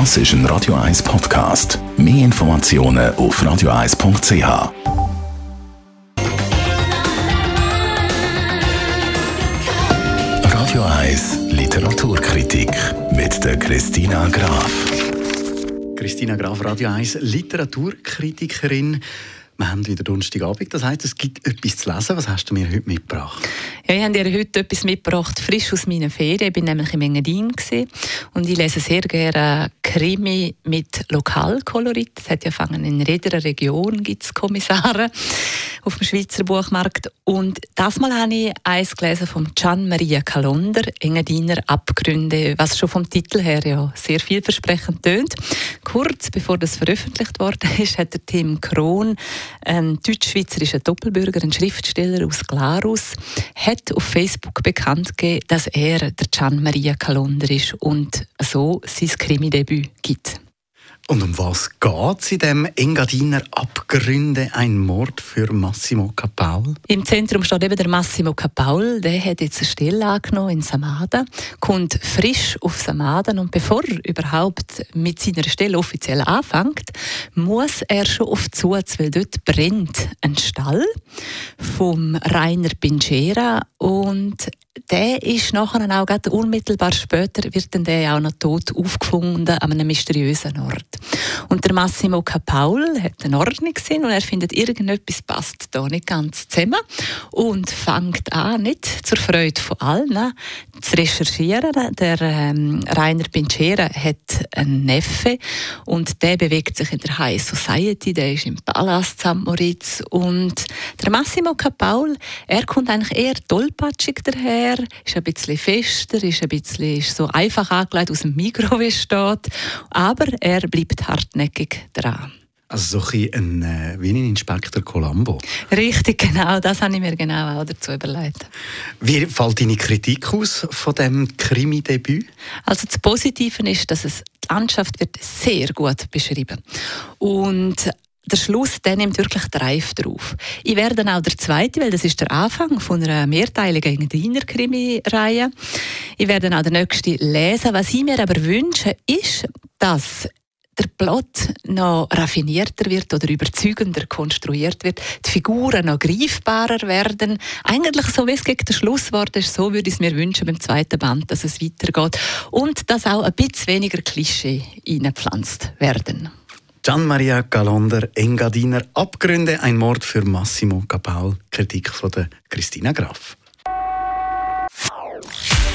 Das ist ein Radio 1 Podcast. Mehr Informationen auf radio1.ch. Radio 1 Literaturkritik mit der Christina Graf. Christina Graf, Radio 1 Literaturkritikerin. Wir haben wieder Donnerstagabend, das heißt, es gibt etwas zu lesen. Was hast du mir heute mitgebracht? Ja, ich habe dir heute etwas mitgebracht, frisch aus meinen Ferien. Ich bin nämlich in Engadin und ich lese sehr gerne Krimi mit Lokalkolorit. Es hat ja fangen in jeder Region gibt's Kommissare auf dem Schweizer Buchmarkt. Und das Mal habe ich eins gelesen von Gian Maria Kalonder, Engadiner Abgründe, was schon vom Titel her ja sehr vielversprechend tönt. Kurz bevor das veröffentlicht worden ist, hat der Tim Krohn ein deutsch-schweizerischer Doppelbürger, ein Schriftsteller aus Glarus, hat auf Facebook bekannt gegeben, dass er der Gian Maria Kalonder ist und so sein Krimi-Debüt gibt. Und um was geht es in dem Engadiner Abgründe, ein Mord für Massimo Capaul? Im Zentrum steht eben der Massimo Capaul. Der hat jetzt eine Stelle angenommen in Samada, kommt frisch auf Samada und bevor er überhaupt mit seiner Stelle offiziell anfängt, muss er schon auf Zuz, weil dort brennt ein Stall vom Rainer Pinchera und der ist nachher auch unmittelbar später wird dann der auch noch tot aufgefunden an einem mysteriösen Ort. Und der Massimo Capaul hat eine Ordnung gesehen und er findet, irgendetwas passt da nicht ganz zusammen und fängt an, nicht zur Freude von allen, zu recherchieren. Der ähm, Rainer Pinchera hat einen Neffe und der bewegt sich in der High Society, der ist im Palast St. Moritz und der Massimo Capaul, er kommt eigentlich eher tollpatschig daher, ist ein bisschen fester, ist ein bisschen ist so einfach angelegt aus dem Mikro, wie steht, aber er bleibt hartnäckig dran. Also so ein, äh, wie ein Inspektor Colombo. Richtig, genau. Das habe ich mir genau auch dazu überlegt. Wie fällt deine Kritik aus von dem Krimi-Debüt? Also das Positive ist, dass es die Landschaft wird sehr gut beschrieben und der Schluss, der nimmt wirklich Reif drauf. Ich werde dann auch der zweite, weil das ist der Anfang von einer mehrteiligen Diener-Krimi-Reihe. Ich werde dann auch der nächste lesen. Was ich mir aber wünsche, ist, dass der Plot noch raffinierter wird oder überzeugender konstruiert wird, die Figuren noch greifbarer werden. Eigentlich so, wie es gegen den Schlusswort ist, so würde ich es mir wünschen beim zweiten Band, dass es weitergeht und dass auch ein bisschen weniger Klischee eingepflanzt werden. Gian Maria Galonder, Engadiner Abgründe, ein Mord für Massimo Capaul, Kritik von der Christina Graf.